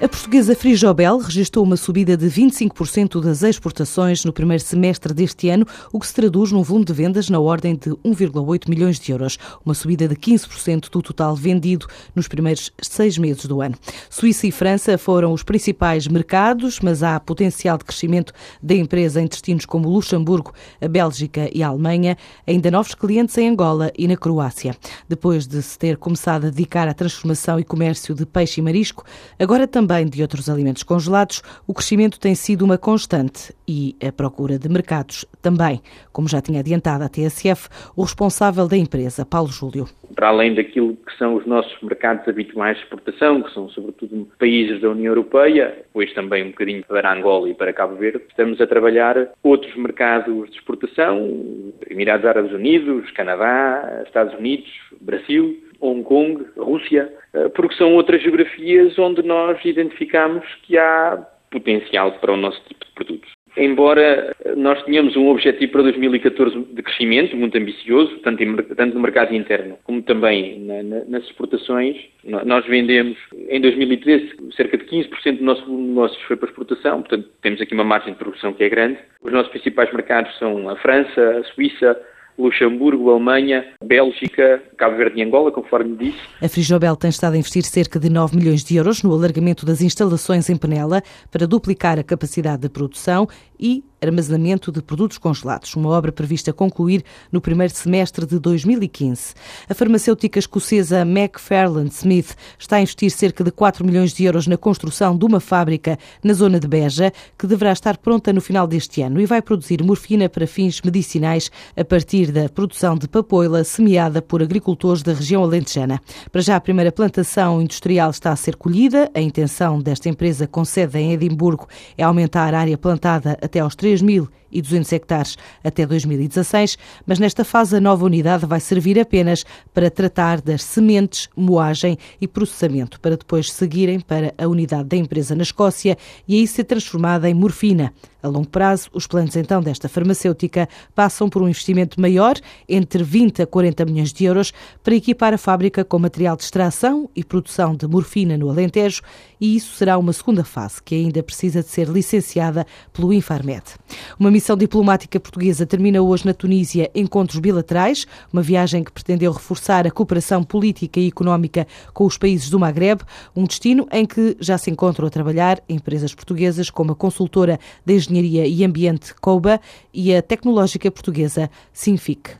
A portuguesa Frijobel registrou uma subida de 25% das exportações no primeiro semestre deste ano, o que se traduz num volume de vendas na ordem de 1,8 milhões de euros, uma subida de 15% do total vendido nos primeiros seis meses do ano. Suíça e França foram os principais mercados, mas há potencial de crescimento da empresa em destinos como Luxemburgo, a Bélgica e a Alemanha, ainda novos clientes em Angola e na Croácia. Depois de se ter começado a dedicar à transformação e comércio de peixe e marisco, agora também também de outros alimentos congelados, o crescimento tem sido uma constante e a procura de mercados também, como já tinha adiantado a TSF, o responsável da empresa, Paulo Júlio. Para além daquilo que são os nossos mercados habituais de exportação, que são sobretudo países da União Europeia, depois também um bocadinho para Angola e para Cabo Verde, estamos a trabalhar outros mercados de exportação, Emirados Árabes Unidos, Canadá, Estados Unidos, Brasil, Hong Kong, Rússia, eh, porque são outras geografias onde nós identificamos que há potencial para o nosso tipo de produtos. Embora eh, nós tenhamos um objetivo para 2014 de crescimento muito ambicioso, tanto, em, tanto no mercado interno como também na, na, nas exportações, nós vendemos em 2013 cerca de 15% do nosso negócios foi para exportação, portanto temos aqui uma margem de produção que é grande. Os nossos principais mercados são a França, a Suíça, Luxemburgo, Alemanha, Bélgica, Cabo Verde e Angola, conforme disse. A Frigobel tem estado a investir cerca de 9 milhões de euros no alargamento das instalações em Penela para duplicar a capacidade de produção e armazenamento de produtos congelados, uma obra prevista concluir no primeiro semestre de 2015. A farmacêutica escocesa McFarland Smith está a investir cerca de 4 milhões de euros na construção de uma fábrica na zona de Beja, que deverá estar pronta no final deste ano e vai produzir morfina para fins medicinais a partir da produção de papoila semeada por agricultores da região alentejana. Para já, a primeira plantação industrial está a ser colhida. A intenção desta empresa com sede em Edimburgo é aumentar a área plantada até aos 3.200 hectares até 2016, mas nesta fase a nova unidade vai servir apenas para tratar das sementes, moagem e processamento, para depois seguirem para a unidade da empresa na Escócia e aí ser transformada em morfina. A longo prazo, os planos então desta farmacêutica passam por um investimento maior, entre 20 a 40 milhões de euros, para equipar a fábrica com material de extração e produção de morfina no Alentejo, e isso será uma segunda fase, que ainda precisa de ser licenciada pelo Infarmed. Uma missão diplomática portuguesa termina hoje na Tunísia encontros bilaterais, uma viagem que pretendeu reforçar a cooperação política e económica com os países do Magreb, um destino em que já se encontram a trabalhar empresas portuguesas como a consultora de Engenharia e Ambiente COBA e a tecnológica portuguesa Sinfic.